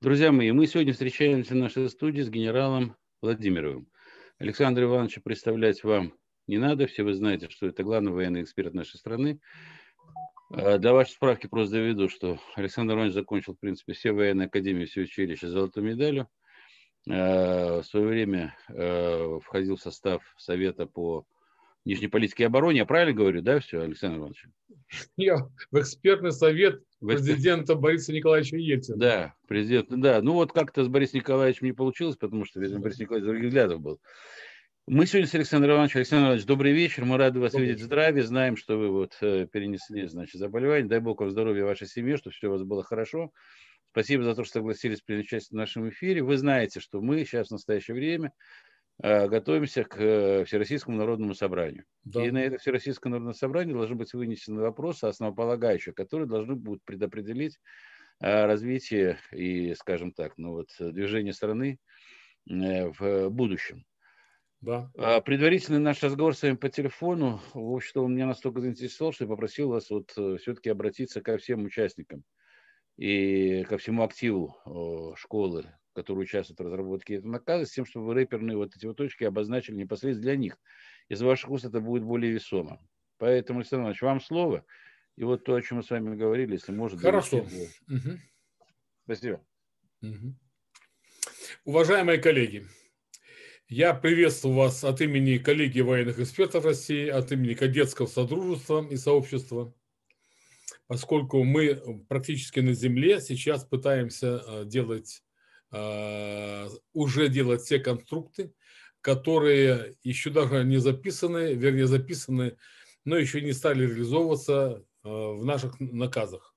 Друзья мои, мы сегодня встречаемся в нашей студии с генералом Владимировым. Александр Иванович представлять вам не надо, все вы знаете, что это главный военный эксперт нашей страны. А, для вашей справки просто доведу, что Александр Иванович закончил, в принципе, все военные академии, все училища с золотой медалью. А, в свое время а, входил в состав Совета по внешней политике и обороне. Я правильно говорю, да, все, Александр Иванович? Я в экспертный совет президента Бориса Николаевича Ельцина. Да, президент, да. Ну вот как-то с Борисом Николаевичем не получилось, потому что, видимо, Борис Николаевич других взглядов был. Мы сегодня с Александром Ивановичем. Александр Иванович, добрый вечер. Мы рады вас добрый видеть в здравии. Знаем, что вы вот э, перенесли, значит, заболевание. Дай Бог вам здоровья вашей семье, чтобы все у вас было хорошо. Спасибо за то, что согласились принять участие в нашем эфире. Вы знаете, что мы сейчас в настоящее время готовимся к э, Всероссийскому народному собранию. Да. И на это Всероссийское народное собрание должны быть вынесены вопросы основополагающие, которые должны будут предопределить развитие и, скажем так, ну вот, движение страны в будущем. Да. А, предварительный наш разговор с вами по телефону, в общем-то, он меня настолько заинтересовал, что я попросил вас вот э, все-таки обратиться ко всем участникам и ко всему активу школы, которые участвуют в разработке этого наказа, с тем, чтобы рэперные вот эти вот точки обозначили непосредственно для них. Из ваших уст это будет более весомо. Поэтому, Александр Иванович, вам слово. И вот то, о чем мы с вами говорили, если может... Хорошо. Угу. Спасибо. Угу. Уважаемые коллеги, я приветствую вас от имени коллегии военных экспертов России, от имени кадетского содружества и сообщества, поскольку мы практически на земле сейчас пытаемся э, делать, уже делать все конструкты, которые еще даже не записаны, вернее записаны, но еще не стали реализовываться э, в наших наказах.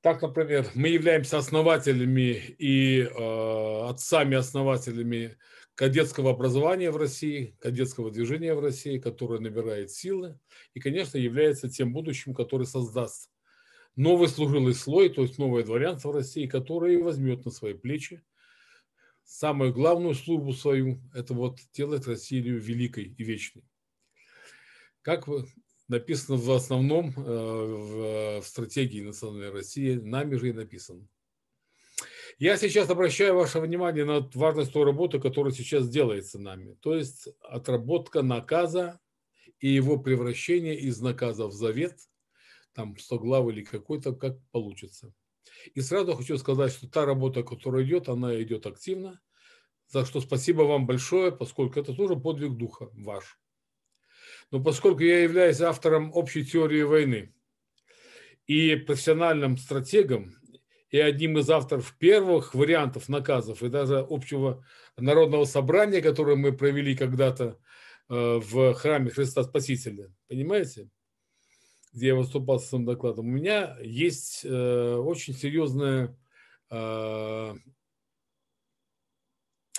Так, например, мы являемся основателями и э, отцами-основателями кадетского образования в России, кадетского движения в России, которое набирает силы и, конечно, является тем будущим, который создаст новый служилый слой, то есть новое дворянство России, которое возьмет на свои плечи самую главную службу свою, это вот делать Россию великой и вечной. Как написано в основном э, в стратегии национальной России, нами же и написано. Я сейчас обращаю ваше внимание на важность той работы, которая сейчас делается нами. То есть отработка наказа и его превращение из наказа в завет, там 100 глав или какой-то, как получится. И сразу хочу сказать, что та работа, которая идет, она идет активно. За что спасибо вам большое, поскольку это тоже подвиг духа ваш. Но поскольку я являюсь автором общей теории войны и профессиональным стратегом, и одним из авторов первых вариантов наказов и даже общего народного собрания, которое мы провели когда-то э, в храме Христа Спасителя, понимаете, где я выступал с своим докладом, у меня есть э, очень серьезная э,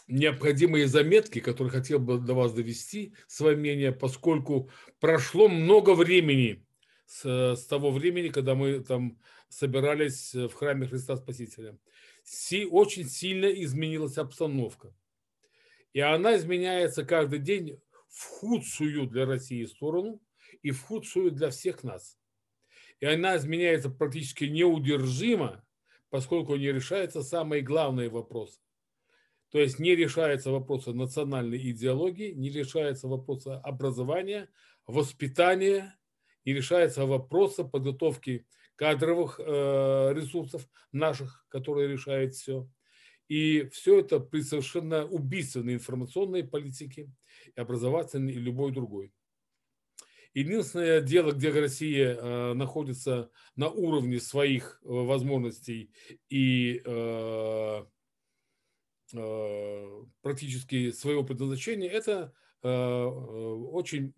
необходимые заметки, которые хотел бы до вас довести, свое мнение, поскольку прошло много времени с, с того времени, когда мы там собирались в храме Христа Спасителя. Си, очень сильно изменилась обстановка. И она изменяется каждый день в худшую для России сторону и в худшую для всех нас. И она изменяется практически неудержимо, поскольку не решаются самые главные вопросы. То есть не решаются вопросы национальной идеологии, не решаются вопросы образования, воспитания, не решаются вопросы подготовки кадровых э, ресурсов наших, которые решают все. И все это при совершенно убийственной информационной политике, образовательной, и любой другой. Единственное дело, где Россия э, находится на уровне своих э, возможностей и э, практически своего предназначения, это очень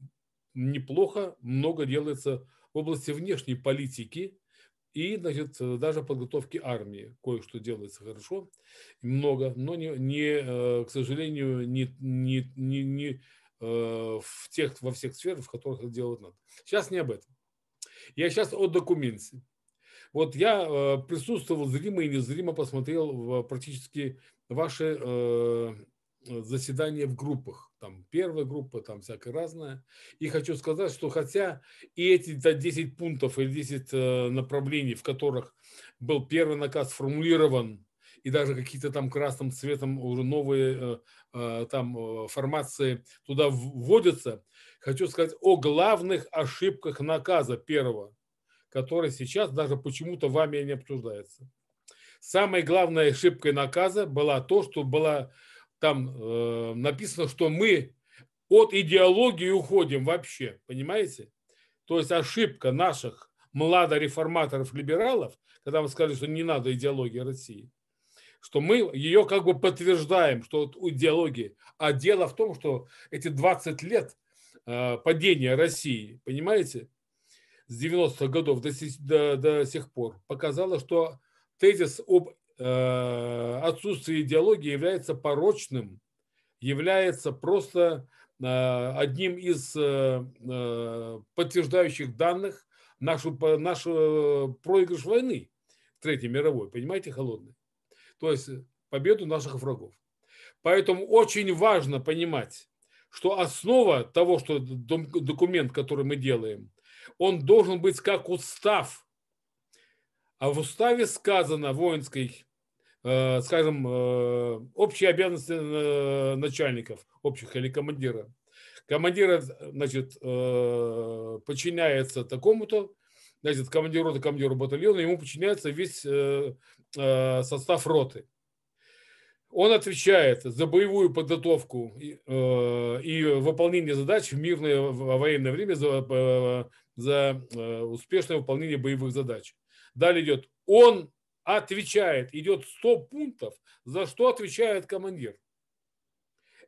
неплохо, много делается в области внешней политики и значит, даже подготовки армии. Кое-что делается хорошо, много, но не, не к сожалению, не, не, не, не в тех, во всех сферах, в которых это делать надо. Сейчас не об этом. Я сейчас о документе. Вот я присутствовал зримо и незримо, посмотрел практически ваши э, заседания в группах. Там первая группа, там всякое разное. И хочу сказать, что хотя и эти 10 пунктов или 10 направлений, в которых был первый наказ сформулирован, и даже какие-то там красным цветом уже новые там формации туда вводятся, хочу сказать о главных ошибках наказа первого, который сейчас даже почему-то вами не обсуждается. Самой главной ошибкой наказа была то, что была там э, написано, что мы от идеологии уходим вообще, понимаете? То есть ошибка наших младореформаторов-либералов, когда мы сказали, что не надо идеологии России, что мы ее как бы подтверждаем, что вот идеологии. А дело в том, что эти 20 лет э, падения России, понимаете, с 90-х годов до, до, до сих пор показало, что тезис об э, отсутствии идеологии является порочным, является просто э, одним из подтверждающих данных нашу, нашу проигрыш войны Третьей мировой, понимаете, холодной. То есть победу наших врагов. Поэтому очень важно понимать, что основа того, что документ, который мы делаем, он должен быть как устав а в уставе сказано воинской, э, скажем, э, общие обязанности э, начальников общих или командира. Командир, значит, подчиняется такому-то, значит, командиру роты, командиру батальона, ему подчиняется весь состав роты. Он отвечает за боевую подготовку и, и выполнение задач в мирное военное время, за, за успешное выполнение боевых задач. Далее идет, он отвечает, идет 100 пунктов, за что отвечает командир.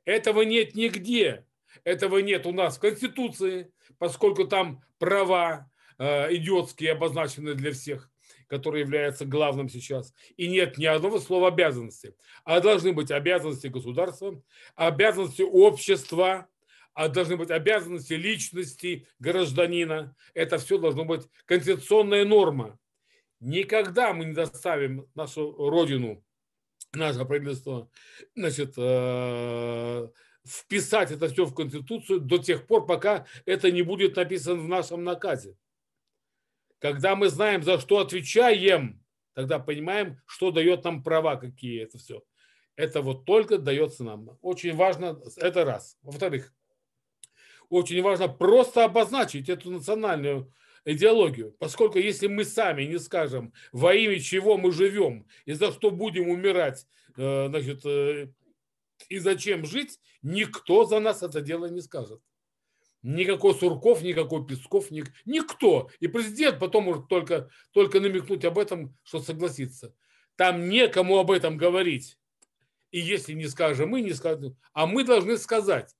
Этого нет нигде. Этого нет у нас в Конституции, поскольку там права э, идиотские обозначены для всех, которые являются главным сейчас. И нет ни одного слова обязанности. А должны быть обязанности государства, обязанности общества, а должны быть обязанности личности гражданина. Это все должно быть конституционная норма. Никогда мы не доставим нашу родину, наше правительство, значит, э, вписать это все в Конституцию до тех пор, пока это не будет написано в нашем наказе. Когда мы знаем, за что отвечаем, тогда понимаем, что дает нам права, какие это все. Это вот только дается нам. Очень важно, это раз. Во-вторых, очень важно просто обозначить эту национальную идеологию. Поскольку если мы сами не скажем, во имя чего мы живем и за что будем умирать, э, значит, э, и зачем жить, никто за нас это дело не скажет. Никакой Сурков, никакой Песков, ник, никто. И президент потом может только, только намекнуть об этом, что согласится. Там некому об этом говорить. И если не скажем мы, не скажем, а мы должны сказать.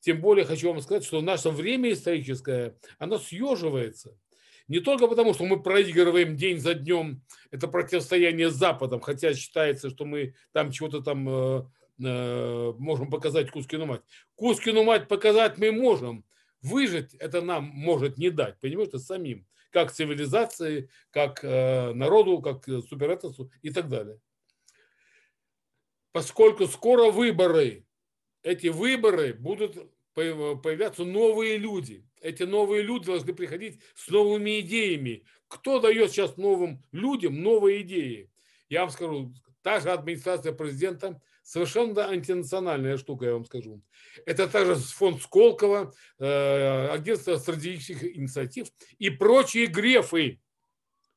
Тем более хочу вам сказать, что наше время историческое, оно съеживается. Не только потому, что мы проигрываем день за днем это противостояние с Западом, хотя считается, что мы там чего-то там э, э, можем показать Кускину мать. Кускину мать показать мы можем. Выжить это нам может не дать, понимаете, самим. Как цивилизации, как э, народу, как суперэтосу и так далее. Поскольку скоро выборы, эти выборы будут появляться новые люди. Эти новые люди должны приходить с новыми идеями. Кто дает сейчас новым людям новые идеи? Я вам скажу, та же администрация президента совершенно антинациональная штука, я вам скажу. Это также фонд Сколково, э, агентство стратегических инициатив и прочие грефы,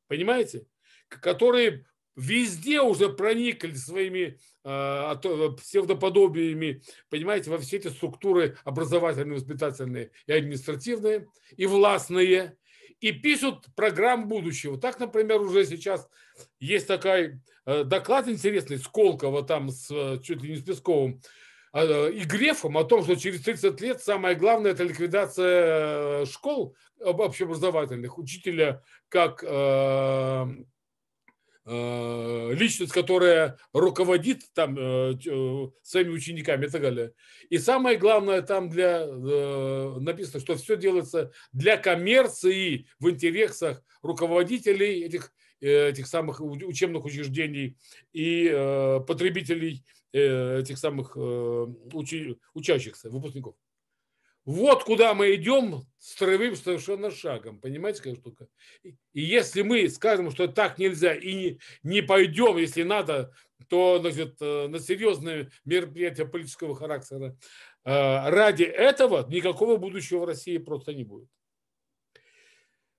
понимаете, которые везде уже проникли своими э, псевдоподобиями, понимаете, во все эти структуры образовательные, воспитательные и административные, и властные, и пишут программ будущего. Так, например, уже сейчас есть такой э, доклад интересный Сколково там с э, чуть ли не с Песковым, и Грефом о том, что через 30 лет самое главное это ликвидация школ общеобразовательных, учителя как Э, личность, которая руководит там э, э, своими учениками и так далее. И самое главное там для написано, что все делается для коммерции в интересах руководителей этих этих самых учебных учреждений и потребителей э, этих самых э, учащихся, выпускников. Вот куда мы идем строевым совершенно шагом. Понимаете, какая штука? И если мы скажем, что так нельзя и не, пойдем, если надо, то значит, э, на серьезные мероприятия политического характера, э, ради этого никакого будущего в России просто не будет.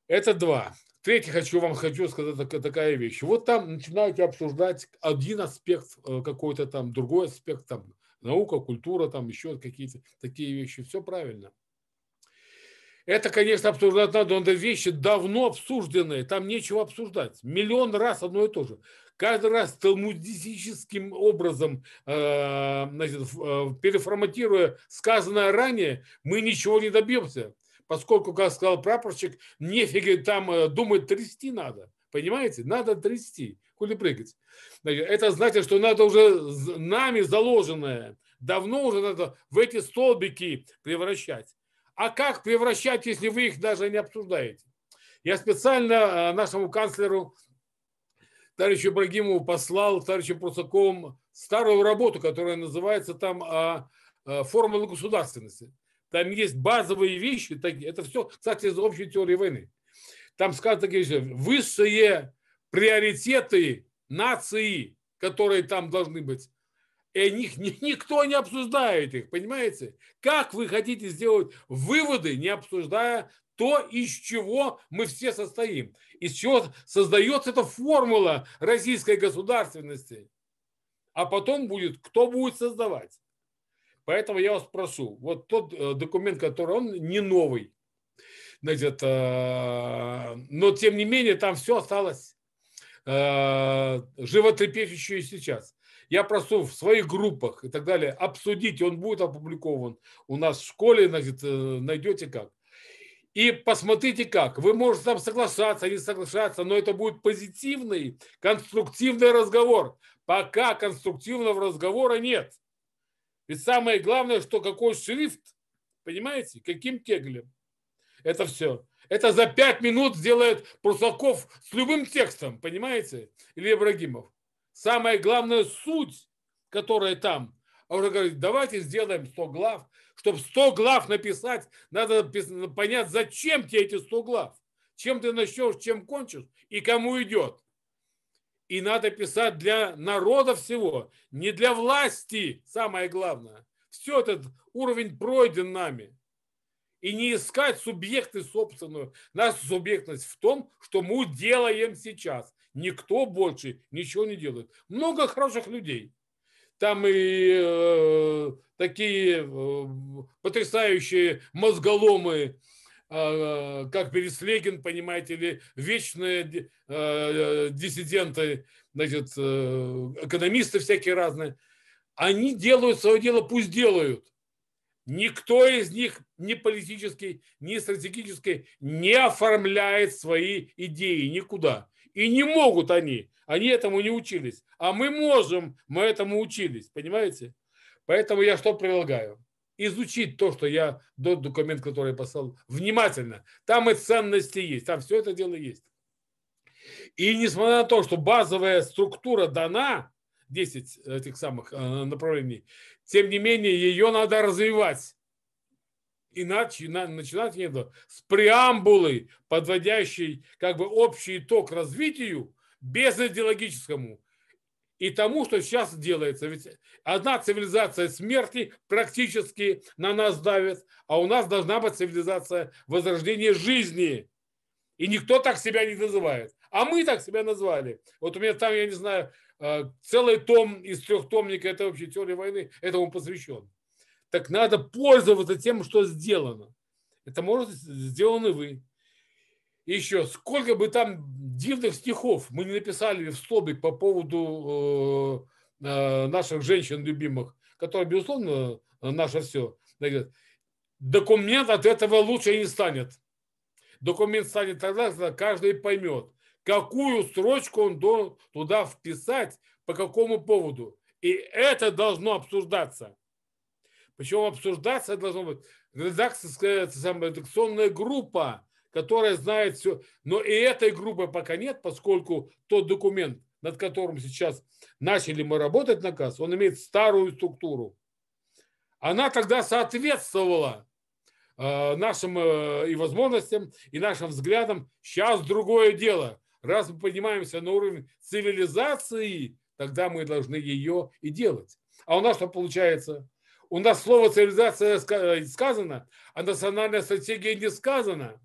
Это два. Третье хочу вам хочу сказать такая вещь. Вот там начинаете обсуждать один аспект э, какой-то там, другой аспект там, наука, культура, там еще какие-то такие вещи. Все правильно. Это, конечно, обсуждать надо, но вещи давно обсужденные, там нечего обсуждать. Миллион раз одно и то же. Каждый раз талмудистическим образом, э, значит, э, переформатируя сказанное ранее, мы ничего не добьемся. Поскольку, как сказал прапорщик, нефига там э, думать трясти надо. Понимаете? Надо трясти, хули прыгать. Это значит, что надо уже нами заложенное, давно уже надо в эти столбики превращать. А как превращать, если вы их даже не обсуждаете? Я специально э, нашему канцлеру, товарищу Ибрагимову, послал товарищу Прусакову старую работу, которая называется там а, а, «Формула государственности». Там есть базовые вещи, это все, кстати, из общей теории войны. Там сказано такие вещи, высшие приоритеты нации, которые там должны быть, и них никто не обсуждает их, понимаете? Как вы хотите сделать выводы, не обсуждая то, из чего мы все состоим, из чего создается эта формула российской государственности, а потом будет, кто будет создавать. Поэтому я вас прошу, вот тот э, документ, который он не новый, значит, э, но тем не менее там все осталось э, животрепещущее сейчас. Я прошу в своих группах и так далее обсудить, он будет опубликован у нас в школе, значит, найдете как. И посмотрите как. Вы можете там соглашаться, не соглашаться, но это будет позитивный, конструктивный разговор. Пока конструктивного разговора нет. Ведь самое главное, что какой шрифт, понимаете, каким кеглем. Это все. Это за пять минут сделает Прусаков с любым текстом, понимаете, или Ибрагимов. Самая главная суть, которая там, а уже говорит, давайте сделаем 100 глав. Чтобы 100 глав написать, надо понять, зачем тебе эти 100 глав. Чем ты начнешь, чем кончишь и кому идет. И надо писать для народа всего, не для власти, самое главное. Все этот уровень пройден нами. И не искать субъекты собственную. Наша субъектность в том, что мы делаем сейчас. Никто больше ничего не делает. Много хороших людей. Там и э, такие э, потрясающие мозголомы, а, как Переслегин, понимаете ли, вечные э, диссиденты, значит, э, экономисты всякие разные, они делают свое дело, пусть делают. Никто из них ни политический, ни стратегический не оформляет свои идеи никуда. И не могут они. Они этому не учились. А мы можем, мы этому учились. Понимаете? Поэтому я что предлагаю? изучить то, что я, тот документ, который я послал, внимательно. Там и ценности есть, там все это дело есть. И несмотря на то, что базовая структура дана, 10 этих самых э, направлений, тем не менее ее надо развивать. Иначе начинать надо с преамбулы, подводящей как бы общий итог развитию, без идеологическому и тому, что сейчас делается. Ведь одна цивилизация смерти практически на нас давит, а у нас должна быть цивилизация возрождения жизни. И никто так себя не называет. А мы так себя назвали. Вот у меня там, я не знаю, целый том из трехтомника это вообще теория войны этому посвящен. Так надо пользоваться тем, что сделано. Это может сделаны вы. еще, сколько бы там дивных стихов мы не написали в столбик по поводу э, э, наших женщин любимых, которые, безусловно, наше все. Документ от этого лучше не станет. Документ станет тогда, когда каждый поймет, какую строчку он должен туда вписать, по какому поводу. И это должно обсуждаться. Причем обсуждаться должно быть редакторская редакционная группа, которая знает все. Но и этой группы пока нет, поскольку тот документ, над которым сейчас начали мы работать на КАС, он имеет старую структуру. Она тогда соответствовала э, нашим э, и возможностям, и нашим взглядам. Сейчас другое дело. Раз мы поднимаемся на уровень цивилизации, тогда мы должны ее и делать. А у нас что получается? У нас слово цивилизация сказано, а национальная стратегия не сказана.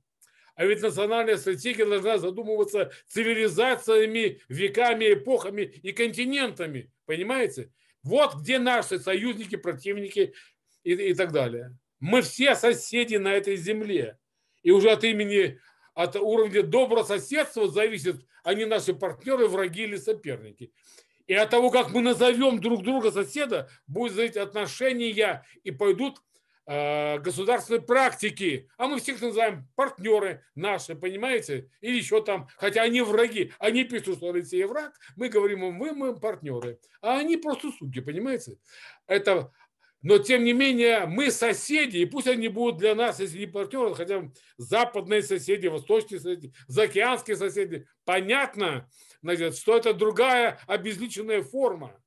А ведь национальная стратегия должна задумываться цивилизациями, веками, эпохами и континентами. Понимаете? Вот где наши союзники, противники и, и так далее. Мы все соседи на этой земле. И уже от имени, от уровня доброго соседства зависит, они наши партнеры, враги или соперники. И от того, как мы назовем друг друга соседа, будет зависеть отношения и пойдут Э, государственной практики, а мы всех называем партнеры наши, понимаете? Или еще там, хотя они враги, они пишут, что Россия враг, мы говорим им, вы, мы партнеры, а они просто суки, понимаете? Это, но тем не менее мы соседи, и пусть они будут для нас, если не партнеры, хотя западные соседи, восточные соседи, заокеанские соседи, понятно, значит, что это другая обезличенная форма.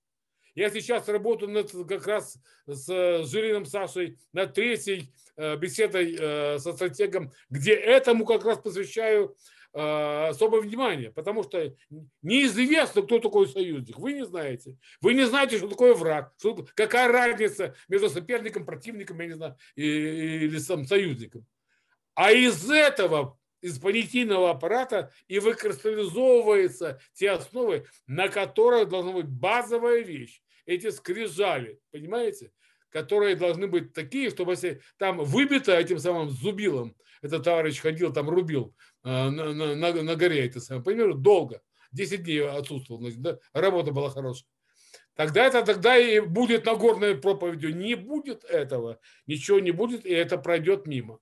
Я сейчас работаю над, как раз с Жилиным Сашей над третьей э, беседой э, со стратегом, где этому как раз посвящаю особое внимание, потому что неизвестно, кто такой союзник. Вы не знаете. Вы не знаете, что такое враг, что, какая разница между соперником, противником, я не знаю, или сам союзником. А из этого из понятийного аппарата и выкристаллизовываются те основы, на которых должна быть базовая вещь. Эти скрижали, понимаете? которые должны быть такие, чтобы если там выбито этим самым зубилом, этот товарищ ходил, там рубил на, на, на, на горе, это самое, понимаете, долго, 10 дней отсутствовал, значит, да? работа была хорошая. Тогда это тогда и будет Нагорной проповедью. Не будет этого, ничего не будет, и это пройдет мимо.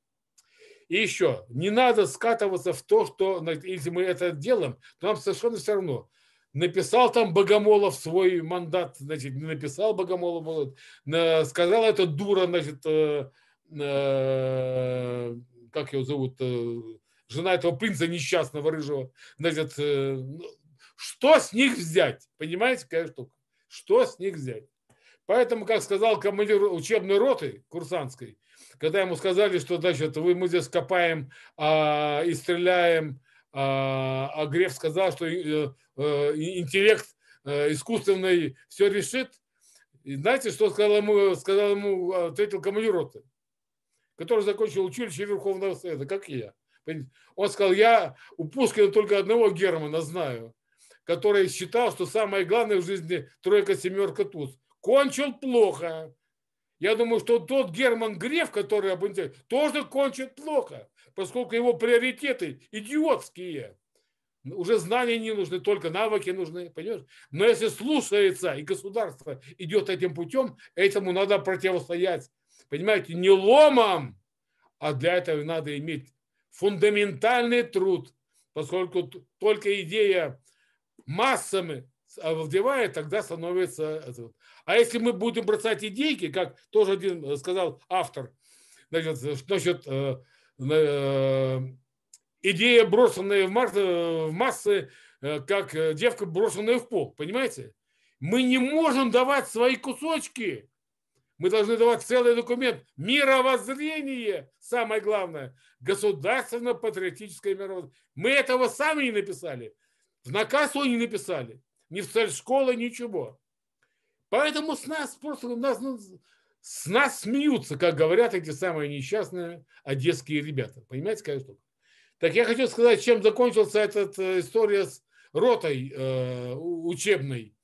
И еще, не надо скатываться в то, что если мы это делаем, то нам совершенно все равно. Написал там Богомолов свой мандат, значит, не написал Богомолов, сказал это дура, значит, э, э, как его зовут, э, жена этого принца несчастного рыжего, значит, ну, что с них взять? Понимаете, какая штука? Что с них взять? Поэтому, как сказал командир учебной роты курсантской, когда ему сказали, что значит, вы, мы здесь копаем а, и стреляем, а, а Греф сказал, что э, э, интеллект э, искусственный все решит. И знаете, что сказал ему, сказал ему ответил командир роты, который закончил училище Верховного Совета, как я. Он сказал, я у Пушкина только одного Германа знаю, который считал, что самое главное в жизни тройка, семерка, туз. Кончил плохо. Я думаю, что тот Герман Греф, который об тоже кончит плохо, поскольку его приоритеты идиотские. Уже знания не нужны, только навыки нужны, понимаешь? Но если слушается и государство идет этим путем, этому надо противостоять. Понимаете, не ломом, а для этого надо иметь фундаментальный труд, поскольку только идея массами овладевает, тогда становится... А если мы будем бросать идейки, как тоже один э, сказал автор, значит, значит э, э, идея, брошенная в, массы, в массы, как девка, брошенная в пол, понимаете? Мы не можем давать свои кусочки. Мы должны давать целый документ. Мировоззрение, самое главное. Государственно-патриотическое мировоззрение. Мы этого сами не написали. В наказ не написали ни в цель школы, ничего. Поэтому с нас просто нас, ну, с нас смеются, как говорят эти самые несчастные одесские ребята. Понимаете, какая штука? Так я хочу сказать, чем закончился эта э, история с ротой э, учебной,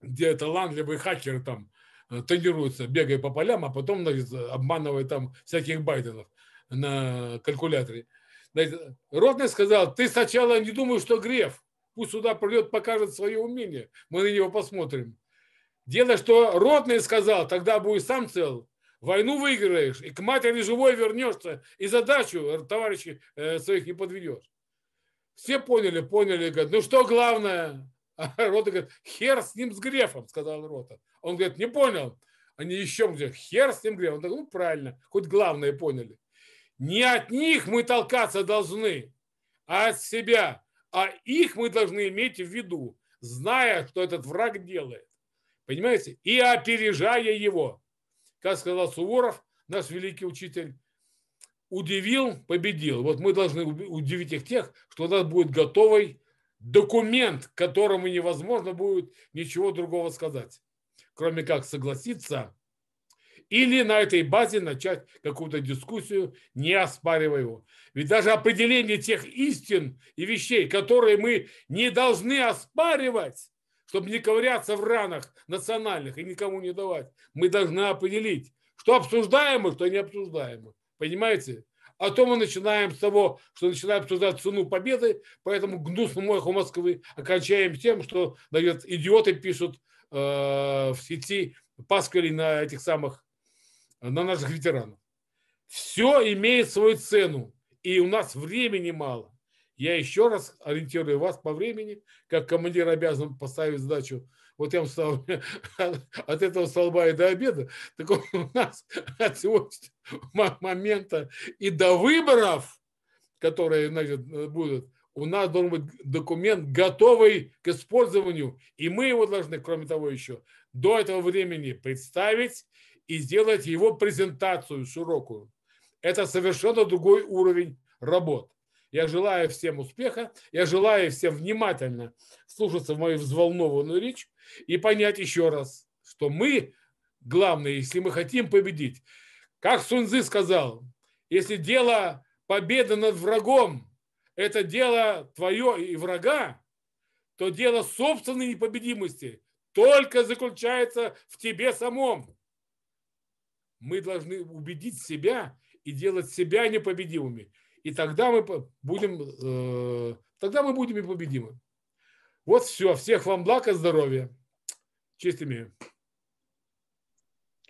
где талантливые хакеры там э, тренируются, бегая по полям, а потом значит, обманывая там всяких Байденов на калькуляторе. Значит, Ротный сказал, ты сначала не думаешь, что Греф, Пусть сюда придет, покажет свое умение. Мы на него посмотрим. Дело, что Ротный сказал, тогда будешь сам цел. Войну выиграешь, и к матери живой вернешься, и задачу товарищей э, своих не подведешь. Все поняли, поняли, говорят, ну что главное? А Рота говорит, хер с ним, с Грефом, сказал Рота. Он говорит, не понял. Они еще говорят, хер с ним Грефом. Он говорит, ну правильно, хоть главное поняли. Не от них мы толкаться должны, а от себя а их мы должны иметь в виду. зная, что этот враг делает. Понимаете? И опережая его. Как сказал Суворов, наш великий учитель, удивил, победил. Вот мы должны удивить их тех, что у нас будет готовый документ, которому невозможно будет ничего другого сказать, кроме как согласиться или на этой базе начать какую-то дискуссию, не оспаривая его. Ведь даже определение тех истин и вещей, которые мы не должны оспаривать, чтобы не ковыряться в ранах национальных и никому не давать, мы должны определить, что обсуждаемо, что не обсуждаемо. Понимаете? А то мы начинаем с того, что начинаем обсуждать цену победы, поэтому гнусному эху Москвы окончаем тем, что, наверное, идиоты пишут в сети паскали на этих самых, на наших ветеранов. Все имеет свою цену, и у нас времени мало. Я еще раз ориентирую вас по времени, как командир обязан поставить задачу вот я встал от этого столба и до обеда, так у нас от сегодняшнего момента и до выборов, которые значит, будут, у нас должен быть документ, готовый к использованию, и мы его должны, кроме того, еще до этого времени представить и сделать его презентацию широкую. Это совершенно другой уровень работ. Я желаю всем успеха, я желаю всем внимательно слушаться в мою взволнованную речь и понять еще раз, что мы, главное, если мы хотим победить, как Сунзы сказал, если дело победы над врагом – это дело твое и врага, то дело собственной непобедимости только заключается в тебе самом. Мы должны убедить себя и делать себя непобедимыми – и тогда мы будем, э, тогда мы будем и победимы. Вот все. Всех вам благ и здоровья. Имею.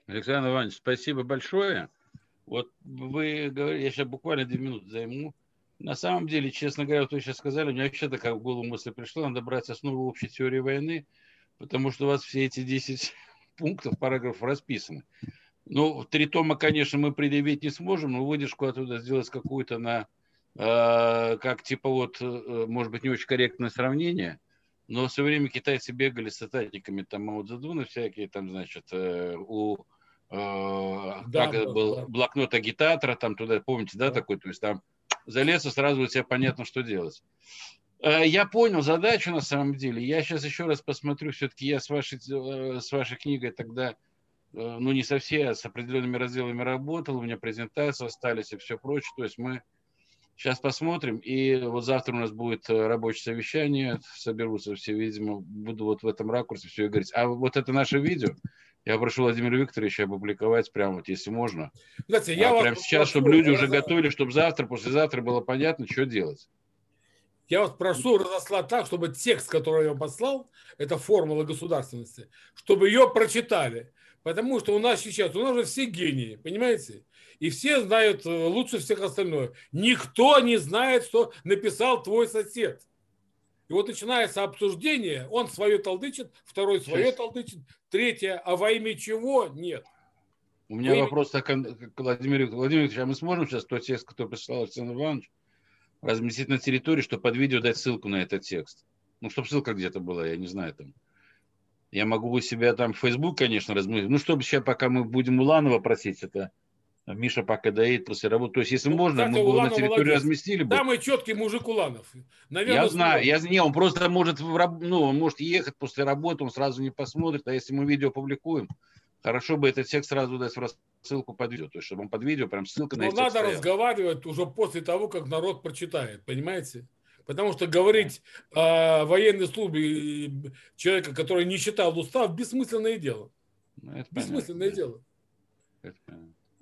Александр Иванович, спасибо большое. Вот вы говорите, я сейчас буквально две минуты займу. На самом деле, честно говоря, вот вы сейчас сказали, меня вообще такая в голову мысль пришла, надо брать основу общей теории войны, потому что у вас все эти 10 пунктов, параграфов расписаны. Ну, три тома, конечно, мы предъявить не сможем, но выдержку оттуда сделать какую-то на, э, как типа вот, э, может быть, не очень корректное сравнение, но все время китайцы бегали с статниками, там Мао Цзэдуна всякие, там, значит, э, у э, да, как да, был да. блокнот агитатора, там туда, помните, да, да, такой, то есть там залез и сразу у тебя понятно, что делать. Э, я понял задачу на самом деле. Я сейчас еще раз посмотрю, все-таки я с вашей, э, с вашей книгой тогда Э, ну, не совсем, а с определенными разделами работал, у меня презентации остались и все прочее. То есть мы сейчас посмотрим, и вот завтра у нас будет э, рабочее совещание, соберутся все, видимо, буду вот в этом ракурсе все и говорить. А вот это наше видео, я прошу Владимира Викторовича опубликовать прямо вот, если можно. Знаете, я а прямо сейчас, чтобы люди уже готовили, чтобы завтра, послезавтра было понятно, что делать. Я вас прошу разослать так, чтобы текст, который я послал, это формула государственности, чтобы ее прочитали. Потому что у нас сейчас, у нас же все гении, понимаете? И все знают э, лучше всех остальное. Никто не знает, что написал твой сосед. И вот начинается обсуждение, он свое толдычит, второй свое сейчас. толдычит, третье, а во имя чего нет. У меня во вопрос так, к Владимиру Владимировичу, а мы сможем сейчас тот текст, который прислал Александр Иванович, разместить на территории, чтобы под видео дать ссылку на этот текст? Ну, чтобы ссылка где-то была, я не знаю там. Я могу у себя там в Facebook, конечно, разместить. Ну, чтобы сейчас, пока мы будем Уланова просить, это Миша пока доедет после работы. То есть, если ну, можно, мы бы его на территории молодец. разместили бы. Самый четкий мужик Уланов. Наверное, я знаю, я, не, он просто может, ну, он может ехать после работы, он сразу не посмотрит, а если мы видео публикуем, хорошо бы этот текст сразу дать в рассылку под видео, то есть, чтобы он под видео прям ссылка на Но надо стояла. разговаривать уже после того, как народ прочитает, понимаете? Потому что говорить о военной службе человека, который не читал устав, бессмысленное дело. Ну, бессмысленное понятно. дело. Это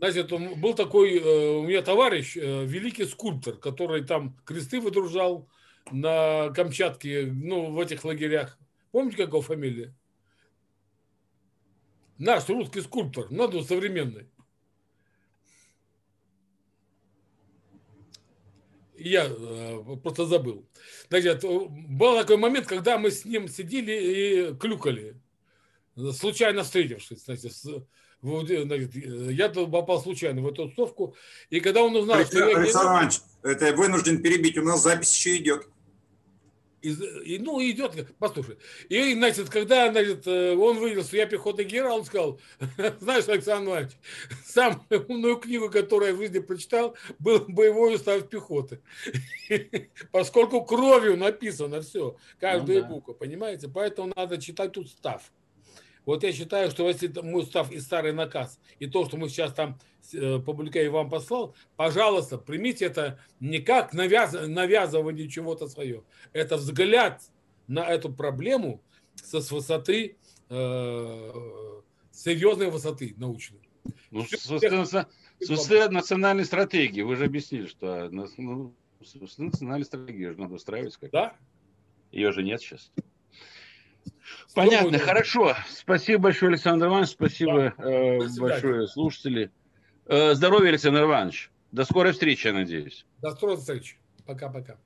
Знаете, был такой э, у меня товарищ, э, великий скульптор, который там кресты выдружал на Камчатке, ну, в этих лагерях. Помните, как его фамилия? Наш русский скульптор, надо современный. я э, просто забыл. Значит, был такой момент, когда мы с ним сидели и клюкали, случайно встретившись. Значит, значит, я попал случайно в эту тусовку, и когда он узнал, Александр, что я... Александр Иванович, это я вынужден перебить, у нас запись еще идет. И, и, ну, идет, послушай. И, значит, когда значит, э, он выяснил, что я пехотный генерал, он сказал, знаешь, Александр Иванович, самую умную книгу, которую я в жизни прочитал, был «Боевой устав пехоты». Поскольку кровью написано все, каждая ну, да. буква, понимаете? Поэтому надо читать устав. Вот я считаю, что если мой устав и старый наказ, и то, что мы сейчас там э, публикая вам послал, пожалуйста, примите это не как навяз... навязывание чего-то свое. Это взгляд на эту проблему со, с высоты, э, серьезной высоты научной. Ну, с, с высоты национальной стратегии. Вы же объяснили, что ну, с национальной стратегии же надо устраивать как Да. Ее же нет сейчас. Понятно, хорошо. Спасибо большое, Александр Иванович. Спасибо да. э, большое, слушатели. Э, здоровья, Александр Иванович. До скорой встречи, я надеюсь. До скорой встречи. Пока-пока.